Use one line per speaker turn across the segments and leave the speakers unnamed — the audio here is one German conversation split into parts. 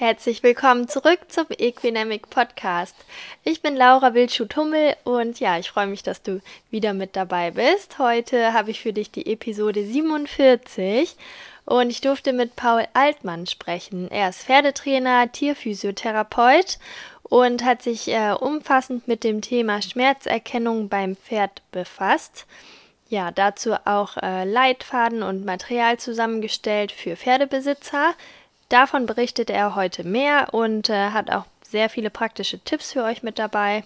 Herzlich willkommen zurück zum Equinamic Podcast. Ich bin Laura Wildschuh-Tummel und ja, ich freue mich, dass du wieder mit dabei bist. Heute habe ich für dich die Episode 47 und ich durfte mit Paul Altmann sprechen. Er ist Pferdetrainer, Tierphysiotherapeut und hat sich äh, umfassend mit dem Thema Schmerzerkennung beim Pferd befasst. Ja, dazu auch äh, Leitfaden und Material zusammengestellt für Pferdebesitzer. Davon berichtet er heute mehr und äh, hat auch sehr viele praktische Tipps für euch mit dabei.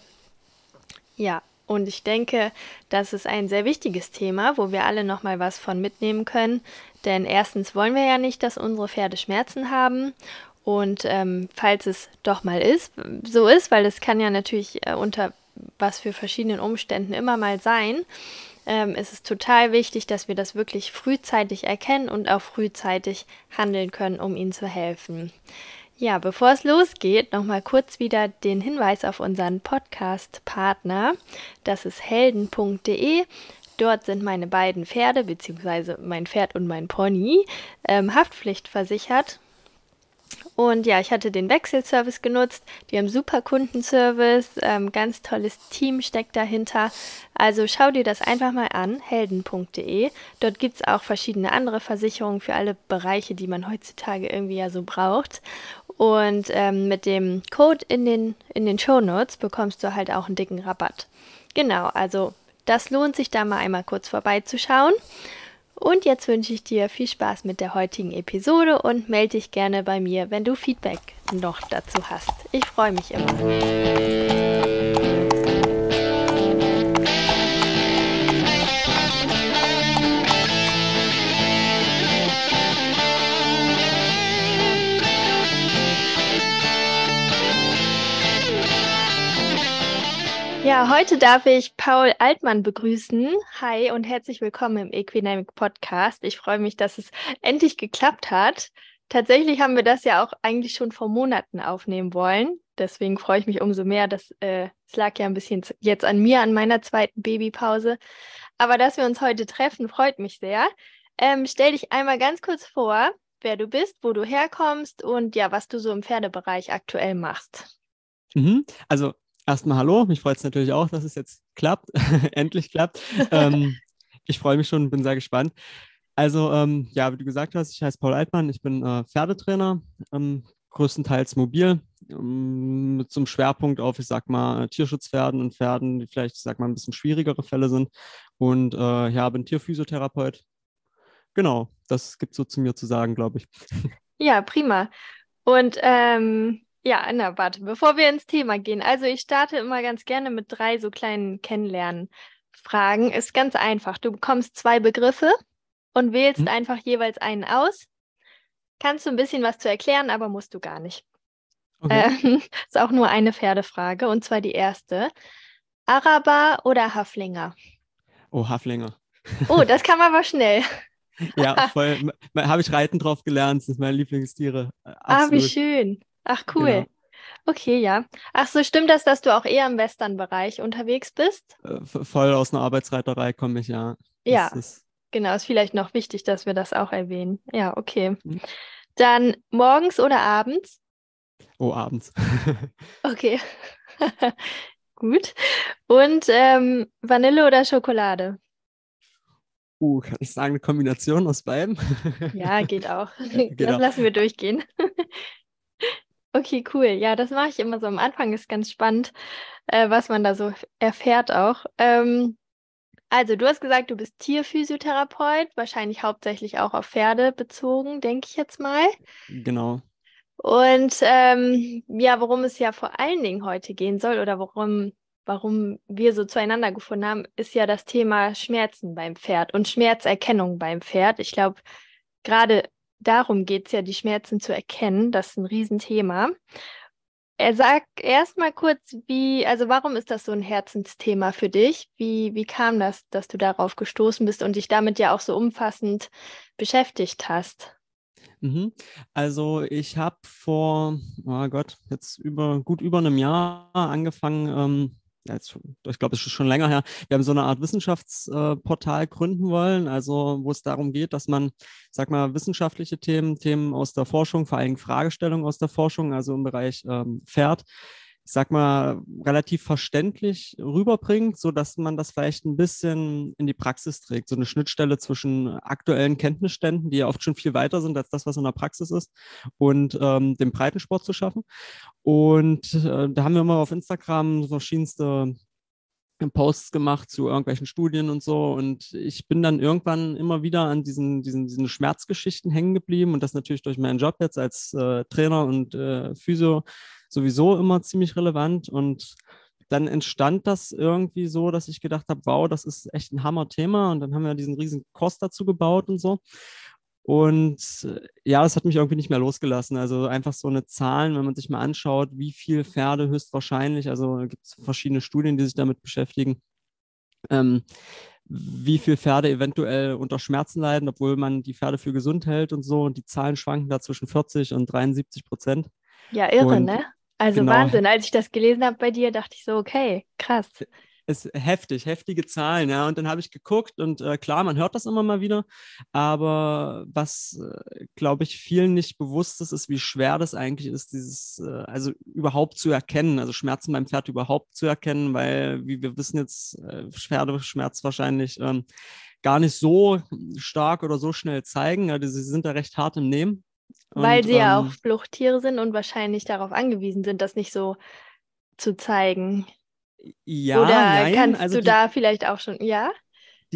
Ja, und ich denke, das ist ein sehr wichtiges Thema, wo wir alle nochmal was von mitnehmen können. Denn erstens wollen wir ja nicht, dass unsere Pferde Schmerzen haben. Und ähm, falls es doch mal ist, so ist, weil es kann ja natürlich äh, unter was für verschiedenen Umständen immer mal sein, ähm, ist es total wichtig, dass wir das wirklich frühzeitig erkennen und auch frühzeitig handeln können, um ihnen zu helfen. Ja, bevor es losgeht, nochmal kurz wieder den Hinweis auf unseren Podcast-Partner. Das ist helden.de. Dort sind meine beiden Pferde, beziehungsweise mein Pferd und mein Pony, ähm, haftpflichtversichert. Und ja, ich hatte den Wechselservice genutzt. Die haben super Kundenservice, ähm, ganz tolles Team steckt dahinter. Also schau dir das einfach mal an, helden.de. Dort gibt es auch verschiedene andere Versicherungen für alle Bereiche, die man heutzutage irgendwie ja so braucht. Und ähm, mit dem Code in den, in den Show Notes bekommst du halt auch einen dicken Rabatt. Genau, also das lohnt sich da mal einmal kurz vorbeizuschauen. Und jetzt wünsche ich dir viel Spaß mit der heutigen Episode und melde dich gerne bei mir, wenn du Feedback noch dazu hast. Ich freue mich immer. Ja, heute darf ich Paul Altmann begrüßen. Hi und herzlich willkommen im Equinamic Podcast. Ich freue mich, dass es endlich geklappt hat. Tatsächlich haben wir das ja auch eigentlich schon vor Monaten aufnehmen wollen. Deswegen freue ich mich umso mehr. dass äh, es lag ja ein bisschen jetzt an mir, an meiner zweiten Babypause. Aber dass wir uns heute treffen, freut mich sehr. Ähm, stell dich einmal ganz kurz vor, wer du bist, wo du herkommst und ja, was du so im Pferdebereich aktuell machst.
Mhm. Also Erstmal hallo, mich freut es natürlich auch, dass es jetzt klappt, endlich klappt. Ähm, ich freue mich schon, bin sehr gespannt. Also, ähm, ja, wie du gesagt hast, ich heiße Paul Altmann, ich bin äh, Pferdetrainer, ähm, größtenteils mobil, ähm, mit so einem Schwerpunkt auf, ich sag mal, Tierschutzpferden und Pferden, die vielleicht, ich sag mal, ein bisschen schwierigere Fälle sind. Und äh, ja, bin Tierphysiotherapeut. Genau, das gibt so zu mir zu sagen, glaube ich.
Ja, prima. Und ähm, ja, na, warte, bevor wir ins Thema gehen. Also ich starte immer ganz gerne mit drei so kleinen Kennenlernfragen. Ist ganz einfach. Du bekommst zwei Begriffe und wählst hm. einfach jeweils einen aus. Kannst du ein bisschen was zu erklären, aber musst du gar nicht. Okay. Ähm, ist auch nur eine Pferdefrage und zwar die erste. Araber oder Haflinger?
Oh, Haflinger.
Oh, das kam aber schnell.
ja, voll. Habe ich Reiten drauf gelernt. Das sind meine Lieblingstiere.
Absolut. Ah, wie schön. Ach, cool. Genau. Okay, ja. Ach so, stimmt das, dass du auch eher im Western-Bereich unterwegs bist?
Äh, voll aus einer Arbeitsreiterei komme ich, ja.
Ja, ist... genau. Ist vielleicht noch wichtig, dass wir das auch erwähnen. Ja, okay. Mhm. Dann morgens oder abends?
Oh, abends.
okay. Gut. Und ähm, Vanille oder Schokolade?
Uh, kann ich sagen, eine Kombination aus beiden?
ja, geht auch. Geht das auch. lassen wir durchgehen. Okay, cool. Ja, das mache ich immer so am Anfang. Ist ganz spannend, äh, was man da so erfährt auch. Ähm, also, du hast gesagt, du bist Tierphysiotherapeut, wahrscheinlich hauptsächlich auch auf Pferde bezogen, denke ich jetzt mal.
Genau.
Und ähm, ja, worum es ja vor allen Dingen heute gehen soll oder worum, warum wir so zueinander gefunden haben, ist ja das Thema Schmerzen beim Pferd und Schmerzerkennung beim Pferd. Ich glaube, gerade darum geht es ja, die Schmerzen zu erkennen. Das ist ein Riesenthema. Er sagt erstmal kurz, wie, also warum ist das so ein Herzensthema für dich? Wie, wie kam das, dass du darauf gestoßen bist und dich damit ja auch so umfassend beschäftigt hast?
Mhm. Also ich habe vor, oh Gott, jetzt über gut über einem Jahr angefangen, ähm, schon, ich glaube, es ist schon länger her, wir haben so eine Art Wissenschaftsportal gründen wollen, also wo es darum geht, dass man, sag mal, wissenschaftliche Themen, Themen aus der Forschung, vor allem Fragestellungen aus der Forschung, also im Bereich ähm, Pferd, ich sag mal, relativ verständlich rüberbringt, so dass man das vielleicht ein bisschen in die Praxis trägt. So eine Schnittstelle zwischen aktuellen Kenntnisständen, die ja oft schon viel weiter sind als das, was in der Praxis ist, und ähm, dem Breitensport zu schaffen. Und äh, da haben wir immer auf Instagram verschiedenste Posts gemacht zu irgendwelchen Studien und so. Und ich bin dann irgendwann immer wieder an diesen, diesen, diesen Schmerzgeschichten hängen geblieben und das natürlich durch meinen Job jetzt als äh, Trainer und äh, Physio sowieso immer ziemlich relevant und dann entstand das irgendwie so, dass ich gedacht habe, wow, das ist echt ein Hammer-Thema. Und dann haben wir diesen riesen Kost dazu gebaut und so. Und äh, ja, das hat mich irgendwie nicht mehr losgelassen. Also einfach so eine Zahlen, wenn man sich mal anschaut, wie viel Pferde höchstwahrscheinlich, also gibt es verschiedene Studien, die sich damit beschäftigen, ähm, wie viel Pferde eventuell unter Schmerzen leiden, obwohl man die Pferde für gesund hält und so. Und die Zahlen schwanken da zwischen 40 und 73 Prozent.
Ja, irre, und ne? Also genau. Wahnsinn. Als ich das gelesen habe bei dir, dachte ich so, okay, krass.
Es ist heftig, heftige Zahlen, ja. Und dann habe ich geguckt und äh, klar, man hört das immer mal wieder, aber was, äh, glaube ich, vielen nicht bewusst ist, ist, wie schwer das eigentlich ist, dieses, äh, also überhaupt zu erkennen, also Schmerzen beim Pferd überhaupt zu erkennen, weil, wie wir wissen jetzt, äh, Pferdeschmerz wahrscheinlich ähm, gar nicht so stark oder so schnell zeigen. Also sie sind da recht hart im Nehmen.
Weil und, sie ja auch ähm, Fluchttiere sind und wahrscheinlich darauf angewiesen sind, das nicht so zu zeigen.
Ja,
Oder
nein,
kannst
also
du
die,
da vielleicht auch schon, ja?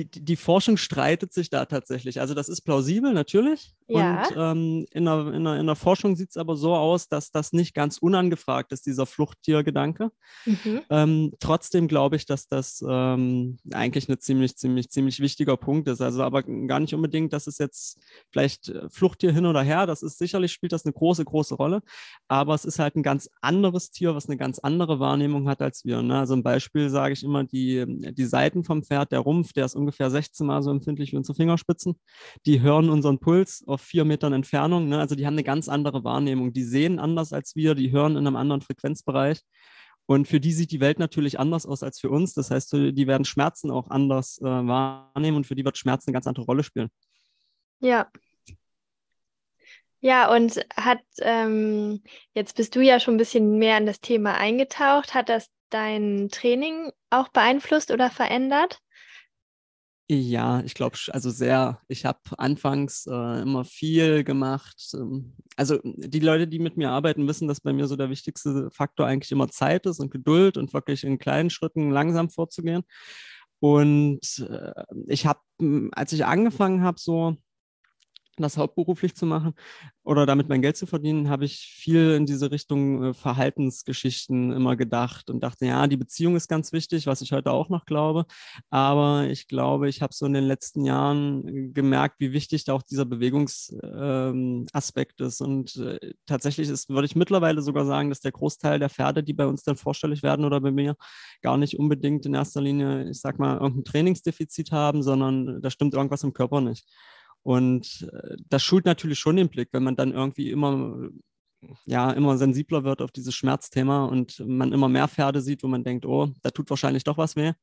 Die, die Forschung streitet sich da tatsächlich. Also das ist plausibel, natürlich.
Ja.
Und ähm, in, der, in, der, in der Forschung sieht es aber so aus, dass das nicht ganz unangefragt ist, dieser Fluchttiergedanke. Mhm. Ähm, trotzdem glaube ich, dass das ähm, eigentlich ein ziemlich, ziemlich, ziemlich wichtiger Punkt ist. Also aber gar nicht unbedingt, dass es jetzt vielleicht äh, Fluchttier hin oder her, das ist sicherlich, spielt das eine große, große Rolle. Aber es ist halt ein ganz anderes Tier, was eine ganz andere Wahrnehmung hat als wir. Ne? Also ein Beispiel sage ich immer, die, die Seiten vom Pferd, der Rumpf, der ist ungefähr ungefähr 16 Mal so empfindlich wie unsere Fingerspitzen. Die hören unseren Puls auf vier Metern Entfernung. Ne? Also die haben eine ganz andere Wahrnehmung. Die sehen anders als wir, die hören in einem anderen Frequenzbereich. Und für die sieht die Welt natürlich anders aus als für uns. Das heißt, die werden Schmerzen auch anders äh, wahrnehmen und für die wird Schmerzen eine ganz andere Rolle spielen.
Ja. Ja, und hat, ähm, jetzt bist du ja schon ein bisschen mehr in das Thema eingetaucht. Hat das dein Training auch beeinflusst oder verändert?
Ja, ich glaube, also sehr. Ich habe anfangs äh, immer viel gemacht. Ähm, also die Leute, die mit mir arbeiten, wissen, dass bei mir so der wichtigste Faktor eigentlich immer Zeit ist und Geduld und wirklich in kleinen Schritten langsam vorzugehen. Und äh, ich habe, als ich angefangen habe, so das hauptberuflich zu machen oder damit mein Geld zu verdienen, habe ich viel in diese Richtung äh, Verhaltensgeschichten immer gedacht und dachte, ja, die Beziehung ist ganz wichtig, was ich heute auch noch glaube. Aber ich glaube, ich habe so in den letzten Jahren gemerkt, wie wichtig da auch dieser Bewegungsaspekt ähm, ist. Und äh, tatsächlich ist, würde ich mittlerweile sogar sagen, dass der Großteil der Pferde, die bei uns dann vorstellig werden oder bei mir, gar nicht unbedingt in erster Linie, ich sag mal, irgendein Trainingsdefizit haben, sondern da stimmt irgendwas im Körper nicht. Und äh, das schult natürlich schon den Blick, wenn man dann irgendwie immer, ja, immer sensibler wird auf dieses Schmerzthema und man immer mehr Pferde sieht, wo man denkt, oh, da tut wahrscheinlich doch was weh.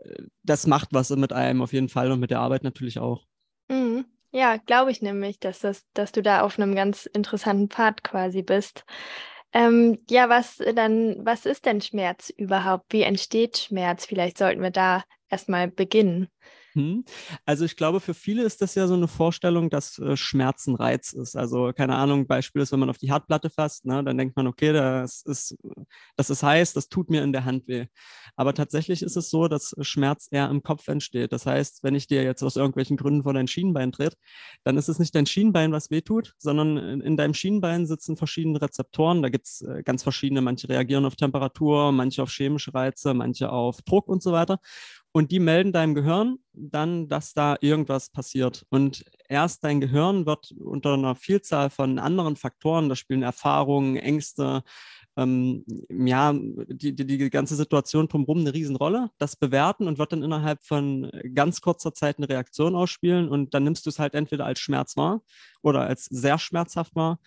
Äh, das macht was mit einem auf jeden Fall und mit der Arbeit natürlich auch.
Mhm. Ja, glaube ich nämlich, dass, das, dass du da auf einem ganz interessanten Pfad quasi bist. Ähm, ja, was dann, was ist denn Schmerz überhaupt? Wie entsteht Schmerz? Vielleicht sollten wir da erstmal beginnen.
Hm. Also ich glaube, für viele ist das ja so eine Vorstellung, dass äh, Reiz ist. Also keine Ahnung, Beispiel ist, wenn man auf die Hardplatte fasst, ne, dann denkt man, okay, das ist, das ist heiß, das tut mir in der Hand weh. Aber tatsächlich ist es so, dass Schmerz eher im Kopf entsteht. Das heißt, wenn ich dir jetzt aus irgendwelchen Gründen vor dein Schienbein tritt, dann ist es nicht dein Schienbein, was weh tut, sondern in, in deinem Schienbein sitzen verschiedene Rezeptoren. Da gibt es äh, ganz verschiedene. Manche reagieren auf Temperatur, manche auf chemische Reize, manche auf Druck und so weiter und die melden deinem Gehirn dann, dass da irgendwas passiert. Und erst dein Gehirn wird unter einer Vielzahl von anderen Faktoren, da spielen Erfahrungen, Ängste, ähm, ja, die, die, die ganze Situation drumherum eine Riesenrolle, das bewerten und wird dann innerhalb von ganz kurzer Zeit eine Reaktion ausspielen und dann nimmst du es halt entweder als Schmerz wahr oder als sehr schmerzhaft wahr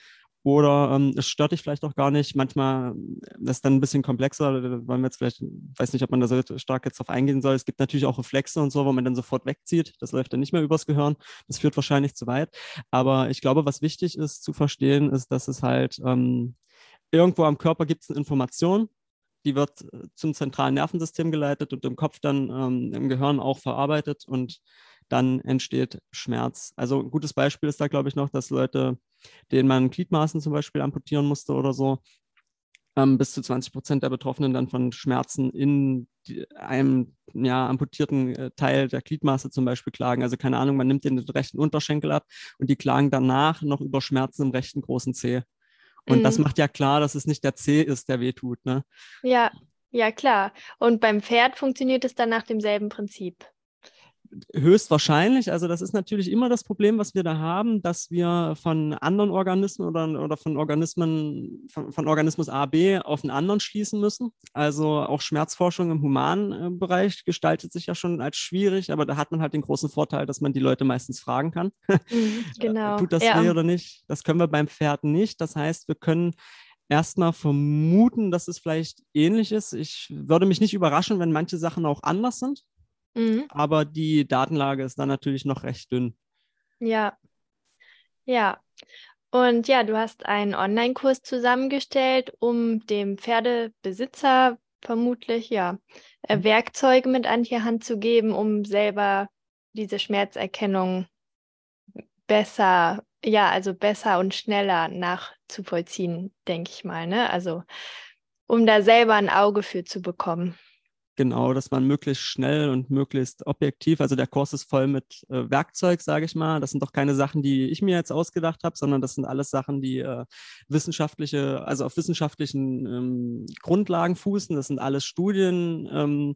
oder ähm, es stört dich vielleicht auch gar nicht. Manchmal ist dann ein bisschen komplexer, wollen wir jetzt vielleicht, weiß nicht, ob man da so stark jetzt drauf eingehen soll. Es gibt natürlich auch Reflexe und so, wo man dann sofort wegzieht. Das läuft dann nicht mehr übers Gehirn. Das führt wahrscheinlich zu weit. Aber ich glaube, was wichtig ist zu verstehen, ist, dass es halt ähm, irgendwo am Körper gibt es eine Information, die wird äh, zum zentralen Nervensystem geleitet und im Kopf dann ähm, im Gehirn auch verarbeitet und dann entsteht Schmerz. Also ein gutes Beispiel ist da, glaube ich, noch, dass Leute, denen man Gliedmaßen zum Beispiel amputieren musste oder so, ähm, bis zu 20 Prozent der Betroffenen dann von Schmerzen in die, einem ja, amputierten äh, Teil der Gliedmaße zum Beispiel klagen. Also keine Ahnung, man nimmt den rechten Unterschenkel ab und die klagen danach noch über Schmerzen im rechten großen Zeh. Und mhm. das macht ja klar, dass es nicht der Zeh ist, der wehtut. Ne?
Ja, ja, klar. Und beim Pferd funktioniert es dann nach demselben Prinzip
höchstwahrscheinlich. Also das ist natürlich immer das Problem, was wir da haben, dass wir von anderen Organismen oder, oder von Organismen, von, von Organismus A, B auf einen anderen schließen müssen. Also auch Schmerzforschung im humanen Bereich gestaltet sich ja schon als schwierig, aber da hat man halt den großen Vorteil, dass man die Leute meistens fragen kann.
Mhm, genau.
Tut das ja. weh oder nicht? Das können wir beim Pferd nicht. Das heißt, wir können erstmal vermuten, dass es vielleicht ähnlich ist. Ich würde mich nicht überraschen, wenn manche Sachen auch anders sind. Mhm. Aber die Datenlage ist dann natürlich noch recht dünn.
Ja, ja. Und ja, du hast einen Online-Kurs zusammengestellt, um dem Pferdebesitzer vermutlich ja äh, mhm. Werkzeuge mit an die Hand zu geben, um selber diese Schmerzerkennung besser, ja, also besser und schneller nachzuvollziehen, denke ich mal, ne? Also um da selber ein Auge für zu bekommen.
Genau, dass man möglichst schnell und möglichst objektiv, also der Kurs ist voll mit äh, Werkzeug, sage ich mal. Das sind doch keine Sachen, die ich mir jetzt ausgedacht habe, sondern das sind alles Sachen, die äh, wissenschaftliche, also auf wissenschaftlichen ähm, Grundlagen fußen. Das sind alles Studien, ähm,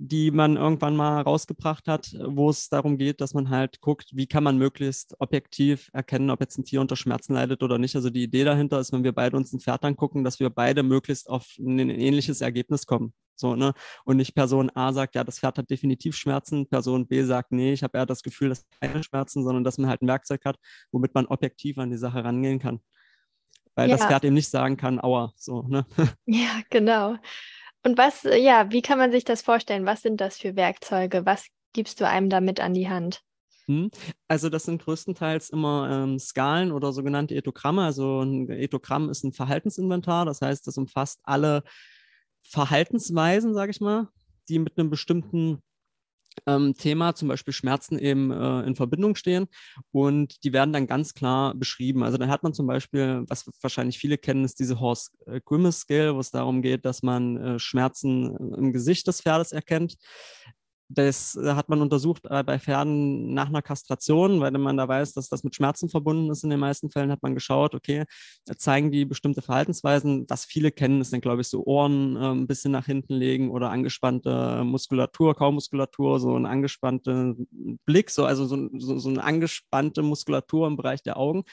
die man irgendwann mal rausgebracht hat, wo es darum geht, dass man halt guckt, wie kann man möglichst objektiv erkennen, ob jetzt ein Tier unter Schmerzen leidet oder nicht. Also die Idee dahinter ist, wenn wir beide uns ein Pferd angucken, dass wir beide möglichst auf ein ähnliches Ergebnis kommen. So, ne? Und nicht Person A sagt, ja, das Pferd hat definitiv Schmerzen, Person B sagt, nee, ich habe eher das Gefühl, dass keine Schmerzen, sondern dass man halt ein Werkzeug hat, womit man objektiv an die Sache rangehen kann. Weil ja. das Pferd eben nicht sagen kann, aua, so, ne?
Ja, genau. Und was, ja, wie kann man sich das vorstellen? Was sind das für Werkzeuge? Was gibst du einem damit an die Hand?
Hm? Also das sind größtenteils immer ähm, Skalen oder sogenannte Ethogramme. Also ein Ethogramm ist ein Verhaltensinventar, das heißt, das umfasst alle Verhaltensweisen, sage ich mal, die mit einem bestimmten ähm, Thema, zum Beispiel Schmerzen, eben äh, in Verbindung stehen. Und die werden dann ganz klar beschrieben. Also dann hat man zum Beispiel, was wahrscheinlich viele kennen, ist diese Horse Grimace Scale, wo es darum geht, dass man äh, Schmerzen im Gesicht des Pferdes erkennt. Das äh, hat man untersucht äh, bei Pferden nach einer Kastration, weil man da weiß, dass das mit Schmerzen verbunden ist. In den meisten Fällen hat man geschaut, okay, zeigen die bestimmte Verhaltensweisen. Was viele kennen, ist dann, glaube ich, so Ohren äh, ein bisschen nach hinten legen oder angespannte Muskulatur, Kaumuskulatur, so ein angespannter Blick, so, also so, so, so eine angespannte Muskulatur im Bereich der Augen.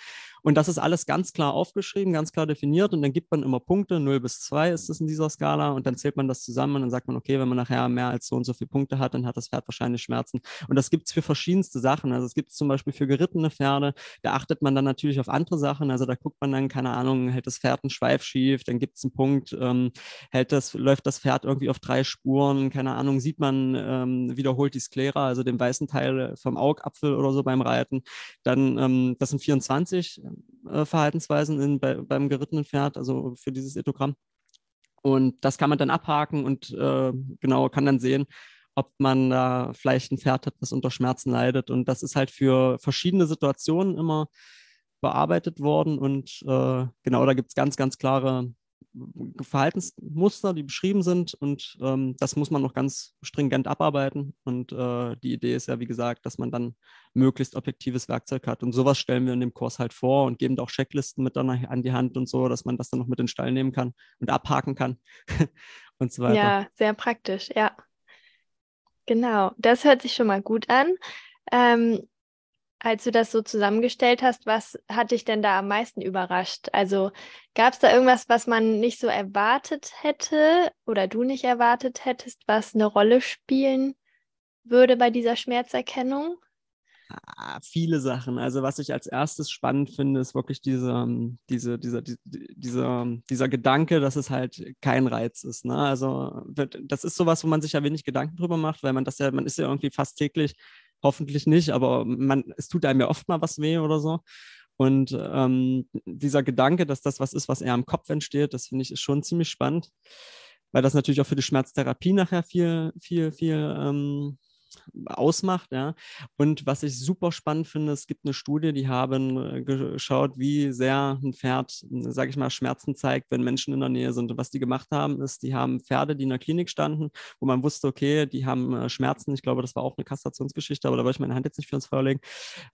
Und das ist alles ganz klar aufgeschrieben, ganz klar definiert. Und dann gibt man immer Punkte, 0 bis 2 ist es in dieser Skala. Und dann zählt man das zusammen und dann sagt man, okay, wenn man nachher mehr als so und so viele Punkte hat, dann hat das Pferd wahrscheinlich Schmerzen. Und das gibt es für verschiedenste Sachen. Also es gibt es zum Beispiel für gerittene Pferde, da achtet man dann natürlich auf andere Sachen. Also da guckt man dann, keine Ahnung, hält das Pferd einen Schweif schief, dann gibt es einen Punkt, ähm, hält das, läuft das Pferd irgendwie auf drei Spuren, keine Ahnung, sieht man, ähm, wiederholt die Sklera, also den weißen Teil vom Augapfel oder so beim Reiten. Dann, ähm, das sind 24 äh, Verhaltensweisen in, bei, beim gerittenen Pferd, also für dieses Ethogramm. Und das kann man dann abhaken und äh, genau kann dann sehen, ob man da vielleicht ein Pferd hat, das unter Schmerzen leidet. Und das ist halt für verschiedene Situationen immer bearbeitet worden. Und äh, genau, da gibt es ganz, ganz klare Verhaltensmuster, die beschrieben sind und ähm, das muss man noch ganz stringent abarbeiten. Und äh, die Idee ist ja, wie gesagt, dass man dann möglichst objektives Werkzeug hat. Und sowas stellen wir in dem Kurs halt vor und geben auch Checklisten mit dann an die Hand und so, dass man das dann noch mit in den Stall nehmen kann und abhaken kann und so weiter.
Ja, sehr praktisch, ja. Genau, das hört sich schon mal gut an. Ähm, als du das so zusammengestellt hast, was hat dich denn da am meisten überrascht? Also gab es da irgendwas, was man nicht so erwartet hätte oder du nicht erwartet hättest, was eine Rolle spielen würde bei dieser Schmerzerkennung?
Ah, viele Sachen. Also was ich als erstes spannend finde, ist wirklich diese, ähm, diese, dieser, die, dieser, dieser Gedanke, dass es halt kein Reiz ist. Ne? Also das ist sowas, wo man sich ja wenig Gedanken drüber macht, weil man das ja, man ist ja irgendwie fast täglich, hoffentlich nicht, aber man, es tut einem ja oft mal was weh oder so. Und ähm, dieser Gedanke, dass das was ist, was eher im Kopf entsteht, das finde ich ist schon ziemlich spannend, weil das natürlich auch für die Schmerztherapie nachher viel, viel, viel ähm, ausmacht. Ja. Und was ich super spannend finde, es gibt eine Studie, die haben äh, geschaut, wie sehr ein Pferd, sage ich mal, Schmerzen zeigt, wenn Menschen in der Nähe sind. Und was die gemacht haben, ist, die haben Pferde, die in der Klinik standen, wo man wusste, okay, die haben äh, Schmerzen. Ich glaube, das war auch eine Kastrationsgeschichte, aber da wollte ich meine Hand jetzt nicht für uns vorlegen.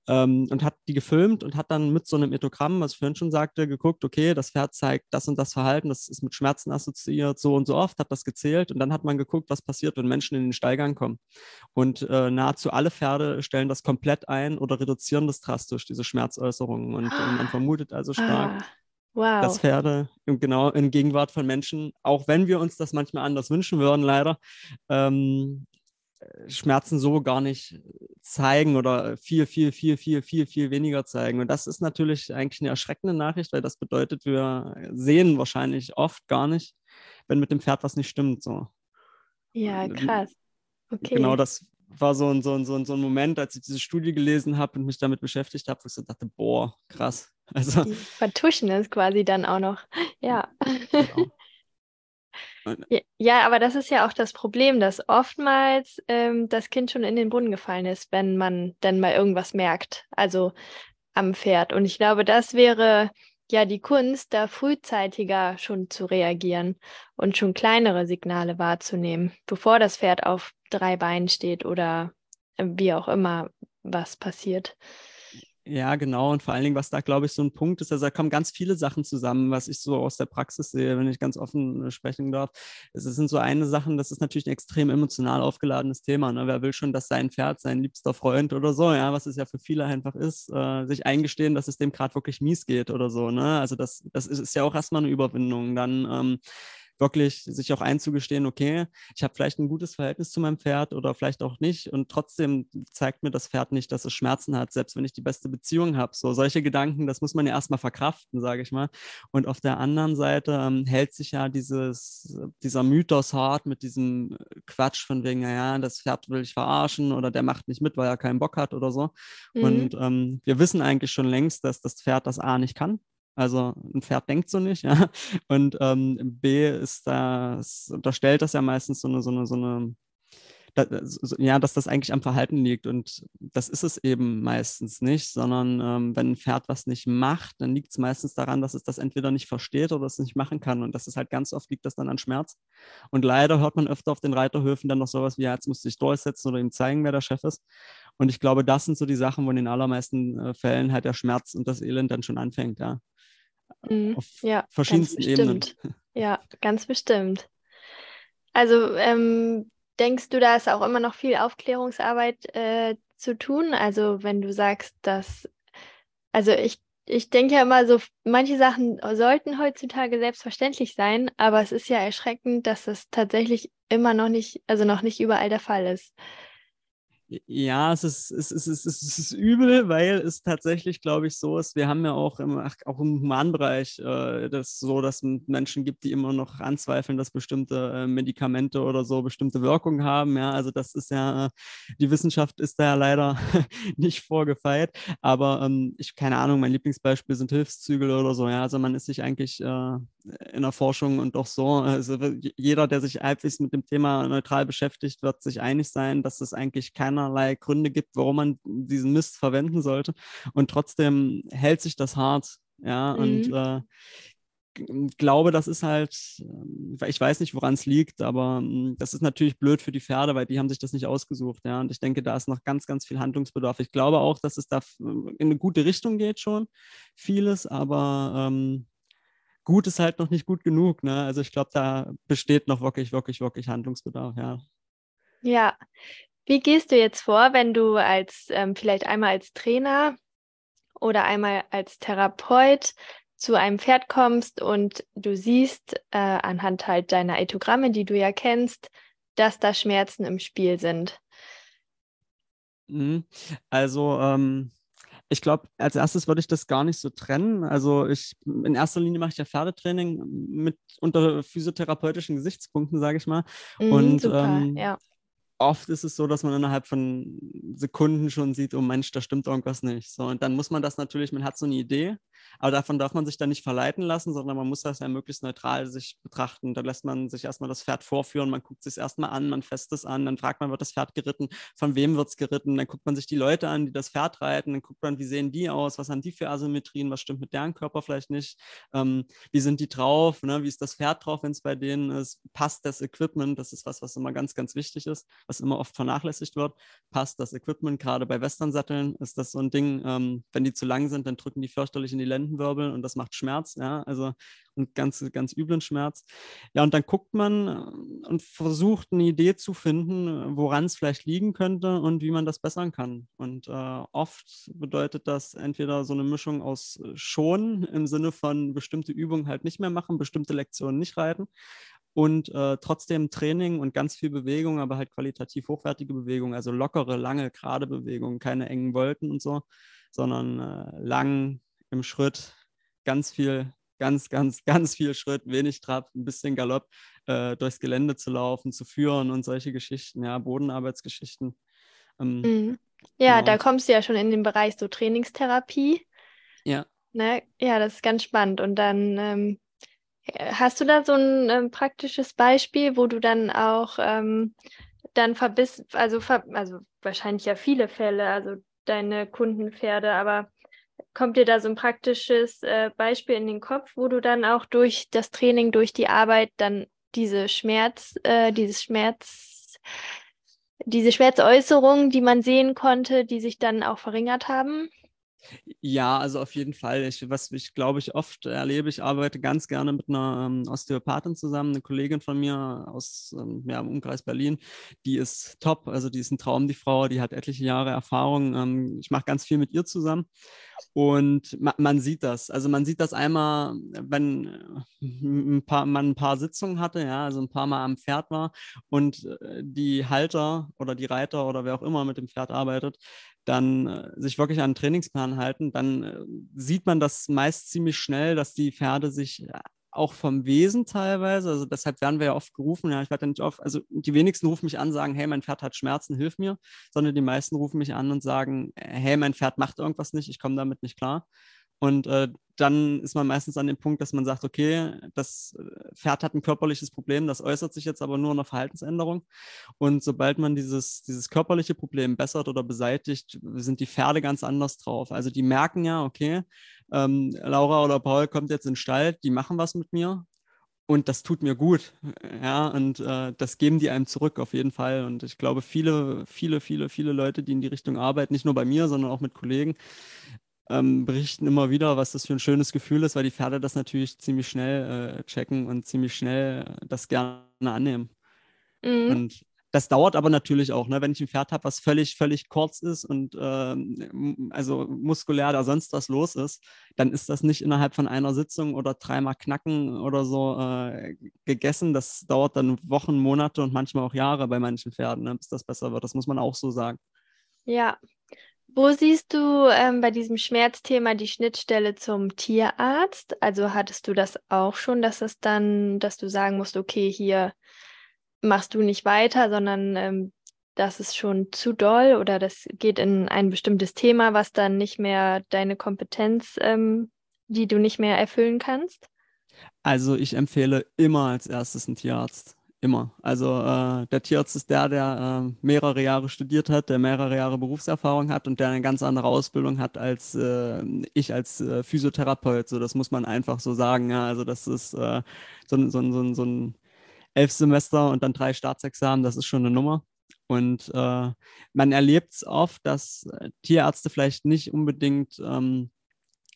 Ähm, und hat die gefilmt und hat dann mit so einem Ethogramm, was ich vorhin schon sagte, geguckt, okay, das Pferd zeigt das und das Verhalten, das ist mit Schmerzen assoziiert, so und so oft, hat das gezählt und dann hat man geguckt, was passiert, wenn Menschen in den Stallgang kommen. Und äh, nahezu alle Pferde stellen das komplett ein oder reduzieren das drastisch, diese Schmerzäußerungen. Und, und man vermutet also stark, ah, wow. dass Pferde genau in Gegenwart von Menschen, auch wenn wir uns das manchmal anders wünschen würden, leider, ähm, Schmerzen so gar nicht zeigen oder viel, viel, viel, viel, viel, viel weniger zeigen. Und das ist natürlich eigentlich eine erschreckende Nachricht, weil das bedeutet, wir sehen wahrscheinlich oft gar nicht, wenn mit dem Pferd was nicht stimmt. So.
Ja, krass. Okay.
Genau das war so ein, so, ein, so, ein, so ein Moment, als ich diese Studie gelesen habe und mich damit beschäftigt habe, wo ich so dachte, boah, krass.
Also, Die vertuschen es quasi dann auch noch. Ja. Genau. Ja, aber das ist ja auch das Problem, dass oftmals ähm, das Kind schon in den Brunnen gefallen ist, wenn man dann mal irgendwas merkt, also am Pferd. Und ich glaube, das wäre ja die Kunst, da frühzeitiger schon zu reagieren und schon kleinere Signale wahrzunehmen, bevor das Pferd auf drei Beinen steht oder wie auch immer was passiert.
Ja, genau. Und vor allen Dingen, was da, glaube ich, so ein Punkt ist, also da kommen ganz viele Sachen zusammen, was ich so aus der Praxis sehe, wenn ich ganz offen äh, sprechen darf. Es sind so eine Sachen, das ist natürlich ein extrem emotional aufgeladenes Thema. Ne? Wer will schon, dass sein Pferd, sein liebster Freund oder so, ja, was es ja für viele einfach ist, äh, sich eingestehen, dass es dem gerade wirklich mies geht oder so. Ne? Also das, das ist, ist ja auch erstmal eine Überwindung. Dann ähm, wirklich sich auch einzugestehen, okay, ich habe vielleicht ein gutes Verhältnis zu meinem Pferd oder vielleicht auch nicht und trotzdem zeigt mir das Pferd nicht, dass es Schmerzen hat, selbst wenn ich die beste Beziehung habe. So solche Gedanken, das muss man ja erstmal verkraften, sage ich mal. Und auf der anderen Seite ähm, hält sich ja dieses, dieser Mythos hart mit diesem Quatsch von wegen, naja, das Pferd will ich verarschen oder der macht nicht mit, weil er keinen Bock hat oder so. Mhm. Und ähm, wir wissen eigentlich schon längst, dass das Pferd das A nicht kann also ein Pferd denkt so nicht, ja. Und ähm, B ist das, unterstellt das ja meistens so eine, so eine, so eine, so, ja, dass das eigentlich am Verhalten liegt. Und das ist es eben meistens nicht, sondern ähm, wenn ein Pferd was nicht macht, dann liegt es meistens daran, dass es das entweder nicht versteht oder es nicht machen kann. Und das ist halt ganz oft liegt das dann an Schmerz. Und leider hört man öfter auf den Reiterhöfen dann noch sowas wie, ja, jetzt muss ich durchsetzen oder ihm zeigen, wer der Chef ist. Und ich glaube, das sind so die Sachen, wo in den allermeisten äh, Fällen halt der Schmerz und das Elend dann schon anfängt, ja.
Mhm. Auf ja, verschiedensten Ebenen. Ja, ganz bestimmt. Also ähm, denkst du, da ist auch immer noch viel Aufklärungsarbeit äh, zu tun? Also wenn du sagst, dass, also ich, ich denke ja immer so, manche Sachen sollten heutzutage selbstverständlich sein, aber es ist ja erschreckend, dass das tatsächlich immer noch nicht, also noch nicht überall der Fall ist.
Ja, es ist, es, ist, es, ist, es ist übel, weil es tatsächlich, glaube ich, so ist. Wir haben ja auch im, auch im Humanbereich äh, das so, dass es Menschen gibt, die immer noch anzweifeln, dass bestimmte äh, Medikamente oder so bestimmte Wirkungen haben. Ja, also das ist ja, die Wissenschaft ist da ja leider nicht vorgefeilt. Aber ähm, ich, keine Ahnung, mein Lieblingsbeispiel sind Hilfszügel oder so. Ja, also man ist sich eigentlich äh, in der Forschung und auch so, also jeder, der sich halbwegs mit dem Thema neutral beschäftigt, wird sich einig sein, dass es eigentlich keinerlei Gründe gibt, warum man diesen Mist verwenden sollte. Und trotzdem hält sich das hart. Ja, mhm. und äh, glaube, das ist halt, äh, ich weiß nicht, woran es liegt, aber das ist natürlich blöd für die Pferde, weil die haben sich das nicht ausgesucht. Ja, und ich denke, da ist noch ganz, ganz viel Handlungsbedarf. Ich glaube auch, dass es da in eine gute Richtung geht schon, vieles, aber ähm, gut ist halt noch nicht gut genug. Ne? Also ich glaube, da besteht noch wirklich, wirklich, wirklich Handlungsbedarf, ja.
Ja. Wie gehst du jetzt vor, wenn du als ähm, vielleicht einmal als Trainer oder einmal als Therapeut zu einem Pferd kommst und du siehst äh, anhand halt deiner Ethogramme, die du ja kennst, dass da Schmerzen im Spiel sind?
Mhm. Also, ähm, ich glaube, als erstes würde ich das gar nicht so trennen. Also ich in erster Linie mache ich ja Pferdetraining mit unter physiotherapeutischen Gesichtspunkten, sage ich mal.
Mhm,
und
super,
ähm,
ja.
Oft ist es so, dass man innerhalb von Sekunden schon sieht, oh Mensch, da stimmt irgendwas nicht. So, und dann muss man das natürlich, man hat so eine Idee, aber davon darf man sich dann nicht verleiten lassen, sondern man muss das ja möglichst neutral sich betrachten. Da lässt man sich erstmal das Pferd vorführen, man guckt sich erstmal an, man fässt es an, dann fragt man, wird das Pferd geritten, von wem wird es geritten, dann guckt man sich die Leute an, die das Pferd reiten, dann guckt man, wie sehen die aus, was haben die für Asymmetrien, was stimmt mit deren Körper vielleicht nicht, ähm, wie sind die drauf, ne? wie ist das Pferd drauf, wenn es bei denen ist, passt das Equipment, das ist was, was immer ganz, ganz wichtig ist, was immer oft vernachlässigt wird, passt das Equipment, gerade bei Westernsatteln ist das so ein Ding, ähm, wenn die zu lang sind, dann drücken die fürchterlich in die Lendenwirbel und das macht Schmerz, ja, also und ganz, ganz üblen Schmerz. Ja, und dann guckt man äh, und versucht eine Idee zu finden, woran es vielleicht liegen könnte und wie man das bessern kann. Und äh, oft bedeutet das entweder so eine Mischung aus äh, schon im Sinne von bestimmte Übungen halt nicht mehr machen, bestimmte Lektionen nicht reiten und äh, trotzdem Training und ganz viel Bewegung, aber halt qualitativ hochwertige Bewegung, also lockere, lange, gerade Bewegungen, keine engen Wolken und so, sondern äh, lang im Schritt, ganz viel, ganz, ganz, ganz viel Schritt, wenig Trab, ein bisschen Galopp, äh, durchs Gelände zu laufen, zu führen und solche Geschichten, ja, Bodenarbeitsgeschichten.
Ähm, mhm. Ja, genau. da kommst du ja schon in den Bereich so Trainingstherapie.
Ja.
Ne? Ja, das ist ganz spannend. Und dann ähm, hast du da so ein ähm, praktisches Beispiel, wo du dann auch ähm, dann verbisst, also, ver also wahrscheinlich ja viele Fälle, also deine Kundenpferde, aber kommt dir da so ein praktisches äh, Beispiel in den Kopf, wo du dann auch durch das Training, durch die Arbeit dann diese Schmerz, äh, dieses Schmerz, diese Schmerzäußerungen, die man sehen konnte, die sich dann auch verringert haben?
Ja, also auf jeden Fall. Ich, was ich glaube ich oft erlebe, ich arbeite ganz gerne mit einer ähm, Osteopathin zusammen, eine Kollegin von mir aus ähm, ja, Umkreis Berlin, die ist top, also die ist ein Traum, die Frau, die hat etliche Jahre Erfahrung. Ähm, ich mache ganz viel mit ihr zusammen und ma man sieht das. Also man sieht das einmal, wenn äh, ein paar, man ein paar Sitzungen hatte, ja, also ein paar Mal am Pferd war und äh, die Halter oder die Reiter oder wer auch immer mit dem Pferd arbeitet, dann äh, sich wirklich an den Trainingsplan halten, dann äh, sieht man das meist ziemlich schnell, dass die Pferde sich äh, auch vom Wesen teilweise, also deshalb werden wir ja oft gerufen, ja, ich werde ja nicht oft, also die wenigsten rufen mich an, sagen, hey, mein Pferd hat Schmerzen, hilf mir, sondern die meisten rufen mich an und sagen, hey, mein Pferd macht irgendwas nicht, ich komme damit nicht klar. Und äh, dann ist man meistens an dem Punkt, dass man sagt, okay, das äh, Pferd hat ein körperliches Problem, das äußert sich jetzt aber nur in einer Verhaltensänderung. Und sobald man dieses, dieses körperliche Problem bessert oder beseitigt, sind die Pferde ganz anders drauf. Also die merken ja, okay, ähm, Laura oder Paul kommt jetzt in den Stall, die machen was mit mir, und das tut mir gut. Ja, und äh, das geben die einem zurück auf jeden Fall. Und ich glaube, viele, viele, viele, viele Leute, die in die Richtung arbeiten, nicht nur bei mir, sondern auch mit Kollegen, ähm, berichten immer wieder, was das für ein schönes Gefühl ist, weil die Pferde das natürlich ziemlich schnell äh, checken und ziemlich schnell das gerne annehmen. Mhm. Und das dauert aber natürlich auch, ne? wenn ich ein Pferd habe, was völlig, völlig kurz ist und ähm, also muskulär oder sonst was los ist, dann ist das nicht innerhalb von einer Sitzung oder dreimal knacken oder so äh, gegessen. Das dauert dann Wochen, Monate und manchmal auch Jahre bei manchen Pferden, ne? bis das besser wird. Das muss man auch so sagen.
Ja, wo siehst du ähm, bei diesem Schmerzthema die Schnittstelle zum Tierarzt? Also hattest du das auch schon, dass es dann, dass du sagen musst, okay, hier machst du nicht weiter, sondern ähm, das ist schon zu doll oder das geht in ein bestimmtes Thema, was dann nicht mehr deine Kompetenz, ähm, die du nicht mehr erfüllen kannst?
Also ich empfehle immer als erstes einen Tierarzt. Immer. Also äh, der Tierarzt ist der, der äh, mehrere Jahre studiert hat, der mehrere Jahre Berufserfahrung hat und der eine ganz andere Ausbildung hat als äh, ich als äh, Physiotherapeut. So, das muss man einfach so sagen. Ja. Also das ist äh, so, so, so, so ein elf Semester und dann drei Staatsexamen, das ist schon eine Nummer. Und äh, man erlebt es oft, dass Tierärzte vielleicht nicht unbedingt ähm,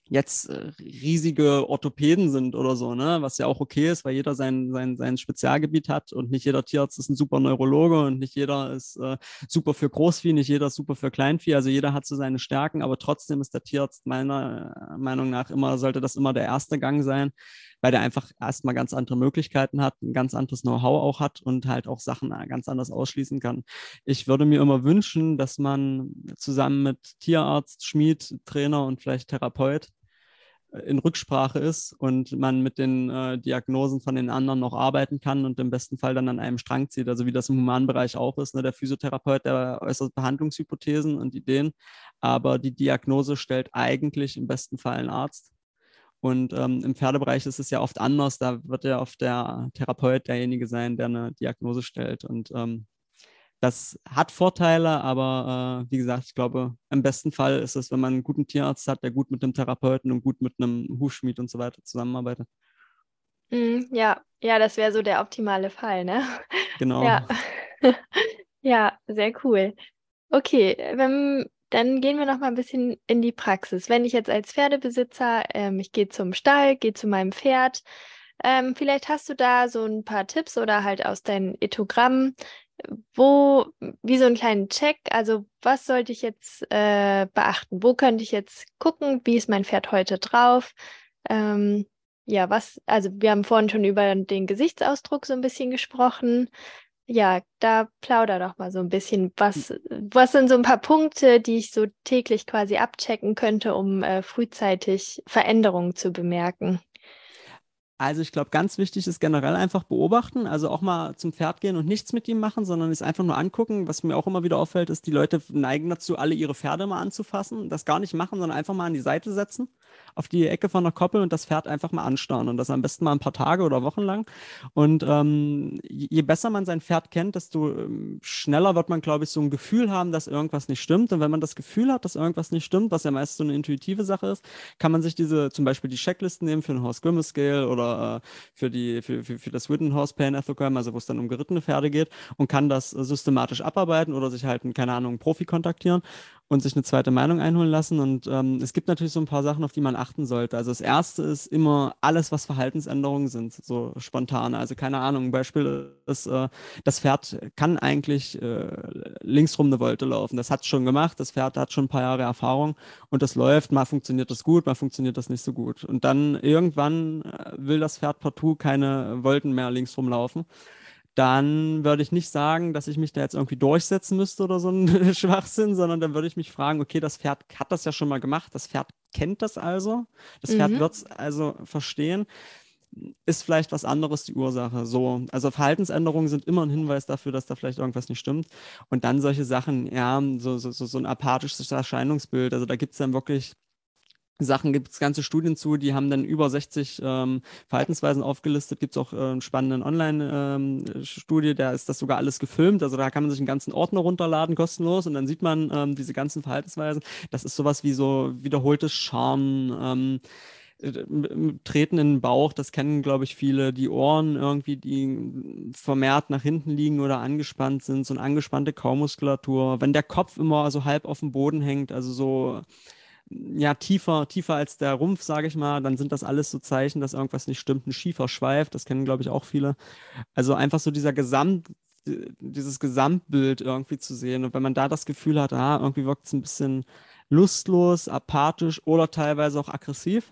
jetzt äh, riesige Orthopäden sind oder so, ne? Was ja auch okay ist, weil jeder sein, sein, sein Spezialgebiet hat und nicht jeder Tierarzt ist ein super Neurologe und nicht jeder ist äh, super für Großvieh, nicht jeder ist super für Kleinvieh. Also jeder hat so seine Stärken, aber trotzdem ist der Tierarzt meiner äh, Meinung nach immer, sollte das immer der erste Gang sein, weil der einfach erstmal ganz andere Möglichkeiten hat, ein ganz anderes Know-how auch hat und halt auch Sachen äh, ganz anders ausschließen kann. Ich würde mir immer wünschen, dass man zusammen mit Tierarzt, Schmied, Trainer und vielleicht Therapeut in Rücksprache ist und man mit den äh, Diagnosen von den anderen noch arbeiten kann und im besten Fall dann an einem Strang zieht, also wie das im Humanbereich auch ist. Ne? Der Physiotherapeut, der äußert Behandlungshypothesen und Ideen, aber die Diagnose stellt eigentlich im besten Fall ein Arzt. Und ähm, im Pferdebereich ist es ja oft anders. Da wird ja oft der Therapeut derjenige sein, der eine Diagnose stellt. Und ähm, das hat Vorteile, aber äh, wie gesagt, ich glaube, im besten Fall ist es, wenn man einen guten Tierarzt hat, der gut mit einem Therapeuten und gut mit einem Hufschmied und so weiter zusammenarbeitet.
Mm, ja, ja, das wäre so der optimale Fall, ne?
Genau.
Ja, ja sehr cool. Okay, wenn, dann gehen wir noch mal ein bisschen in die Praxis. Wenn ich jetzt als Pferdebesitzer, ähm, ich gehe zum Stall, gehe zu meinem Pferd, ähm, vielleicht hast du da so ein paar Tipps oder halt aus deinen Ethogrammen, wo, wie so einen kleinen Check, also was sollte ich jetzt äh, beachten? Wo könnte ich jetzt gucken, wie ist mein Pferd heute drauf? Ähm, ja, was, also wir haben vorhin schon über den Gesichtsausdruck so ein bisschen gesprochen. Ja, da plauder doch mal so ein bisschen. Was, was sind so ein paar Punkte, die ich so täglich quasi abchecken könnte, um äh, frühzeitig Veränderungen zu bemerken?
Also ich glaube, ganz wichtig ist generell einfach beobachten, also auch mal zum Pferd gehen und nichts mit ihm machen, sondern es einfach nur angucken. Was mir auch immer wieder auffällt, ist, die Leute neigen dazu, alle ihre Pferde mal anzufassen, das gar nicht machen, sondern einfach mal an die Seite setzen auf die Ecke von der Koppel und das Pferd einfach mal anstarren und das am besten mal ein paar Tage oder Wochen lang. Und ähm, je besser man sein Pferd kennt, desto ähm, schneller wird man, glaube ich, so ein Gefühl haben, dass irgendwas nicht stimmt. Und wenn man das Gefühl hat, dass irgendwas nicht stimmt, was ja meist so eine intuitive Sache ist, kann man sich diese zum Beispiel die Checklisten nehmen für den Horse Grimace Scale oder äh, für, die, für, für, für das Witten Horse Pain Ethogram, also wo es dann um gerittene Pferde geht und kann das äh, systematisch abarbeiten oder sich halt, keine Ahnung, einen Profi kontaktieren und sich eine zweite Meinung einholen lassen. Und ähm, es gibt natürlich so ein paar Sachen, auf die man achten sollte. Also das erste ist immer alles, was Verhaltensänderungen sind, so spontan. Also keine Ahnung, ein Beispiel ist, äh, das Pferd kann eigentlich äh, linksrum eine Wolte laufen. Das hat es schon gemacht, das Pferd hat schon ein paar Jahre Erfahrung und das läuft, mal funktioniert das gut, mal funktioniert das nicht so gut. Und dann irgendwann äh, will das Pferd partout keine Wolten mehr linksrum laufen dann würde ich nicht sagen, dass ich mich da jetzt irgendwie durchsetzen müsste oder so ein Schwachsinn, sondern dann würde ich mich fragen, okay, das Pferd hat das ja schon mal gemacht, das Pferd kennt das also, das mhm. Pferd wird es also verstehen. Ist vielleicht was anderes die Ursache? So, also Verhaltensänderungen sind immer ein Hinweis dafür, dass da vielleicht irgendwas nicht stimmt. Und dann solche Sachen, ja, so, so, so ein apathisches Erscheinungsbild. Also da gibt es dann wirklich Sachen gibt es ganze Studien zu, die haben dann über 60 ähm, Verhaltensweisen aufgelistet. Gibt es auch äh, einen spannenden Online-Studie, ähm, da ist das sogar alles gefilmt. Also da kann man sich einen ganzen Ordner runterladen, kostenlos, und dann sieht man ähm, diese ganzen Verhaltensweisen. Das ist sowas wie so wiederholtes Charme. Ähm, Treten in den Bauch, das kennen, glaube ich, viele. Die Ohren irgendwie, die vermehrt nach hinten liegen oder angespannt sind, so eine angespannte Kaumuskulatur. Wenn der Kopf immer so halb auf dem Boden hängt, also so ja, tiefer, tiefer als der Rumpf, sage ich mal, dann sind das alles so Zeichen, dass irgendwas nicht stimmt. Ein schiefer Schweif, das kennen, glaube ich, auch viele. Also einfach so dieser Gesamt, dieses Gesamtbild irgendwie zu sehen. Und wenn man da das Gefühl hat, ah, irgendwie wirkt es ein bisschen lustlos, apathisch oder teilweise auch aggressiv,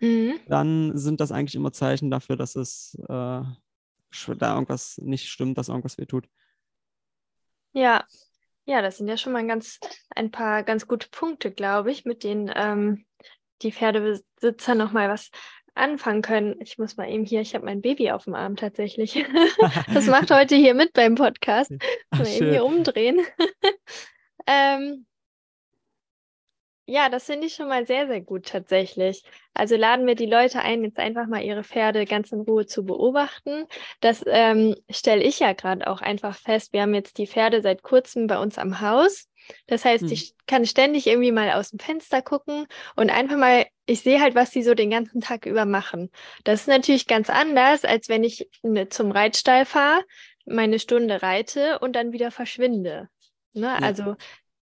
mhm. dann sind das eigentlich immer Zeichen dafür, dass es äh, da irgendwas nicht stimmt, dass irgendwas weh tut.
Ja, ja, das sind ja schon mal ganz, ein paar ganz gute Punkte, glaube ich, mit denen ähm, die Pferdebesitzer nochmal was anfangen können. Ich muss mal eben hier, ich habe mein Baby auf dem Arm tatsächlich. das macht heute hier mit beim Podcast. Ach, mal eben hier umdrehen. ähm, ja, das finde ich schon mal sehr, sehr gut tatsächlich. Also laden wir die Leute ein, jetzt einfach mal ihre Pferde ganz in Ruhe zu beobachten. Das ähm, stelle ich ja gerade auch einfach fest. Wir haben jetzt die Pferde seit kurzem bei uns am Haus. Das heißt, hm. ich kann ständig irgendwie mal aus dem Fenster gucken und einfach mal, ich sehe halt, was sie so den ganzen Tag über machen. Das ist natürlich ganz anders, als wenn ich ne, zum Reitstall fahre, meine Stunde reite und dann wieder verschwinde. Ne? Ja. Also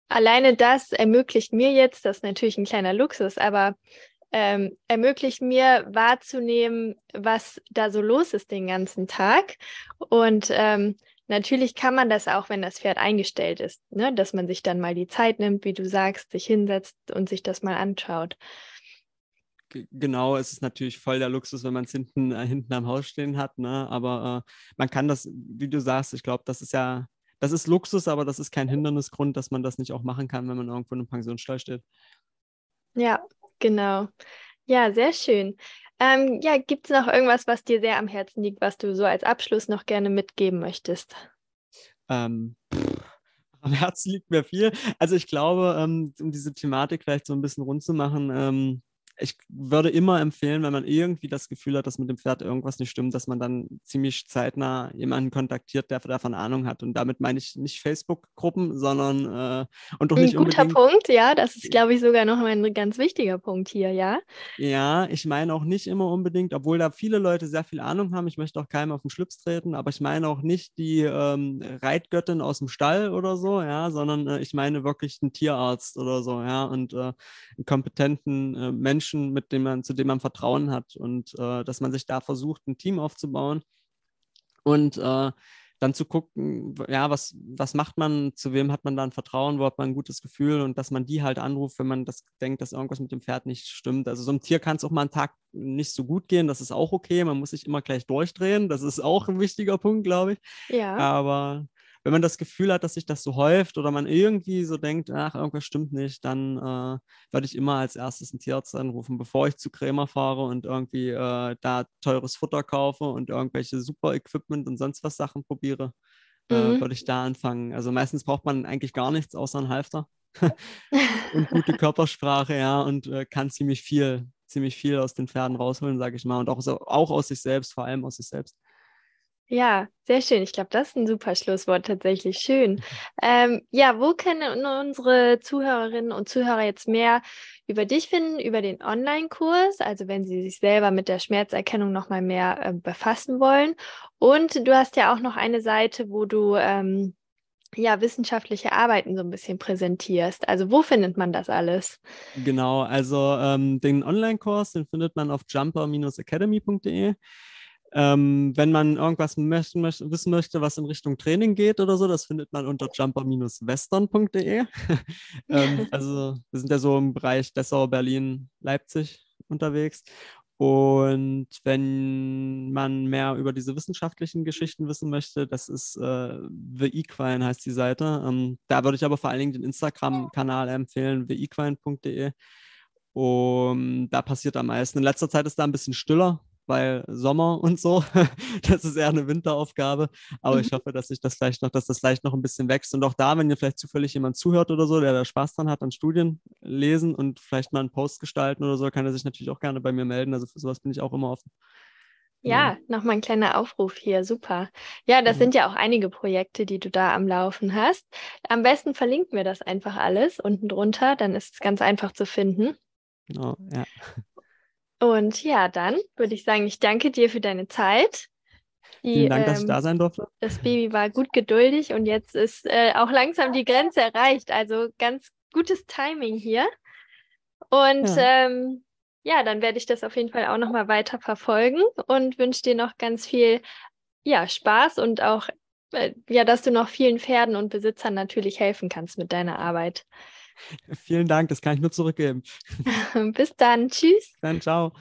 alleine das ermöglicht mir jetzt, das ist natürlich ein kleiner Luxus, aber ähm, ermöglicht mir wahrzunehmen, was da so los ist den ganzen Tag. Und ähm, natürlich kann man das auch, wenn das Pferd eingestellt ist, ne? dass man sich dann mal die Zeit nimmt, wie du sagst, sich hinsetzt und sich das mal anschaut
genau, es ist natürlich voll der Luxus, wenn man es hinten, äh, hinten am Haus stehen hat, ne? aber äh, man kann das, wie du sagst, ich glaube, das ist ja, das ist Luxus, aber das ist kein Hindernisgrund, dass man das nicht auch machen kann, wenn man irgendwo in einem Pensionsstall steht.
Ja, genau. Ja, sehr schön. Ähm, ja, gibt es noch irgendwas, was dir sehr am Herzen liegt, was du so als Abschluss noch gerne mitgeben möchtest?
Ähm, am Herzen liegt mir viel. Also ich glaube, ähm, um diese Thematik vielleicht so ein bisschen rund zu machen, ähm, ich würde immer empfehlen, wenn man irgendwie das Gefühl hat, dass mit dem Pferd irgendwas nicht stimmt, dass man dann ziemlich zeitnah jemanden kontaktiert, der davon Ahnung hat. Und damit meine ich nicht Facebook-Gruppen, sondern äh, und doch nicht
Ein guter Punkt, ja. Das ist, glaube ich, sogar noch ein ganz wichtiger Punkt hier, ja.
Ja, ich meine auch nicht immer unbedingt, obwohl da viele Leute sehr viel Ahnung haben. Ich möchte auch keinem auf den Schlips treten, aber ich meine auch nicht die ähm, Reitgöttin aus dem Stall oder so, ja, sondern äh, ich meine wirklich einen Tierarzt oder so, ja, und äh, einen kompetenten äh, Menschen Menschen, mit dem man, zu dem man Vertrauen hat und äh, dass man sich da versucht, ein Team aufzubauen und äh, dann zu gucken, ja, was, was macht man, zu wem hat man da ein Vertrauen, wo hat man ein gutes Gefühl und dass man die halt anruft, wenn man das denkt, dass irgendwas mit dem Pferd nicht stimmt. Also so einem Tier kann es auch mal einen Tag nicht so gut gehen, das ist auch okay, man muss sich immer gleich durchdrehen, das ist auch ein wichtiger Punkt, glaube ich.
Ja.
Aber wenn man das Gefühl hat, dass sich das so häuft oder man irgendwie so denkt, ach, irgendwas stimmt nicht, dann äh, würde ich immer als erstes einen Tierarzt anrufen, bevor ich zu Krämer fahre und irgendwie äh, da teures Futter kaufe und irgendwelche super Equipment und sonst was Sachen probiere. Äh, mhm. Würde ich da anfangen. Also meistens braucht man eigentlich gar nichts außer einen Halfter und gute Körpersprache, ja, und äh, kann ziemlich viel, ziemlich viel aus den Pferden rausholen, sage ich mal, und auch, so, auch aus sich selbst, vor allem aus sich selbst.
Ja, sehr schön. Ich glaube, das ist ein super Schlusswort tatsächlich. Schön. Ähm, ja, wo können unsere Zuhörerinnen und Zuhörer jetzt mehr über dich finden, über den Online-Kurs, also wenn sie sich selber mit der Schmerzerkennung nochmal mehr äh, befassen wollen. Und du hast ja auch noch eine Seite, wo du ähm, ja wissenschaftliche Arbeiten so ein bisschen präsentierst. Also wo findet man das alles?
Genau, also ähm, den Online-Kurs, den findet man auf jumper-academy.de. Ähm, wenn man irgendwas möchten, möchte, wissen möchte, was in Richtung Training geht oder so, das findet man unter jumper-western.de. ähm, also wir sind ja so im Bereich Dessau, Berlin, Leipzig unterwegs. Und wenn man mehr über diese wissenschaftlichen Geschichten wissen möchte, das ist äh, The Equine heißt die Seite. Ähm, da würde ich aber vor allen Dingen den Instagram-Kanal empfehlen, theequine.de. Und da passiert am meisten. In letzter Zeit ist da ein bisschen stiller, weil Sommer und so. das ist eher eine Winteraufgabe. Aber ich mhm. hoffe, dass sich das vielleicht noch, dass das vielleicht noch ein bisschen wächst. Und auch da, wenn ihr vielleicht zufällig jemand zuhört oder so, der da Spaß dran hat an Studien lesen und vielleicht mal einen Post gestalten oder so, kann er sich natürlich auch gerne bei mir melden. Also für sowas bin ich auch immer offen.
Ja, nochmal ein kleiner Aufruf hier, super. Ja, das mhm. sind ja auch einige Projekte, die du da am Laufen hast. Am besten verlinken wir das einfach alles unten drunter, dann ist es ganz einfach zu finden.
Genau, ja.
Und ja, dann würde ich sagen, ich danke dir für deine Zeit.
Die, Vielen Dank, ähm, dass ich da ähm, sein durfte.
Das Baby war gut geduldig und jetzt ist äh, auch langsam die Grenze erreicht. Also ganz gutes Timing hier. Und ja, ähm, ja dann werde ich das auf jeden Fall auch nochmal weiter verfolgen und wünsche dir noch ganz viel ja, Spaß und auch, äh, ja, dass du noch vielen Pferden und Besitzern natürlich helfen kannst mit deiner Arbeit.
Vielen Dank, das kann ich nur zurückgeben.
Bis dann. Tschüss.
Dann ciao.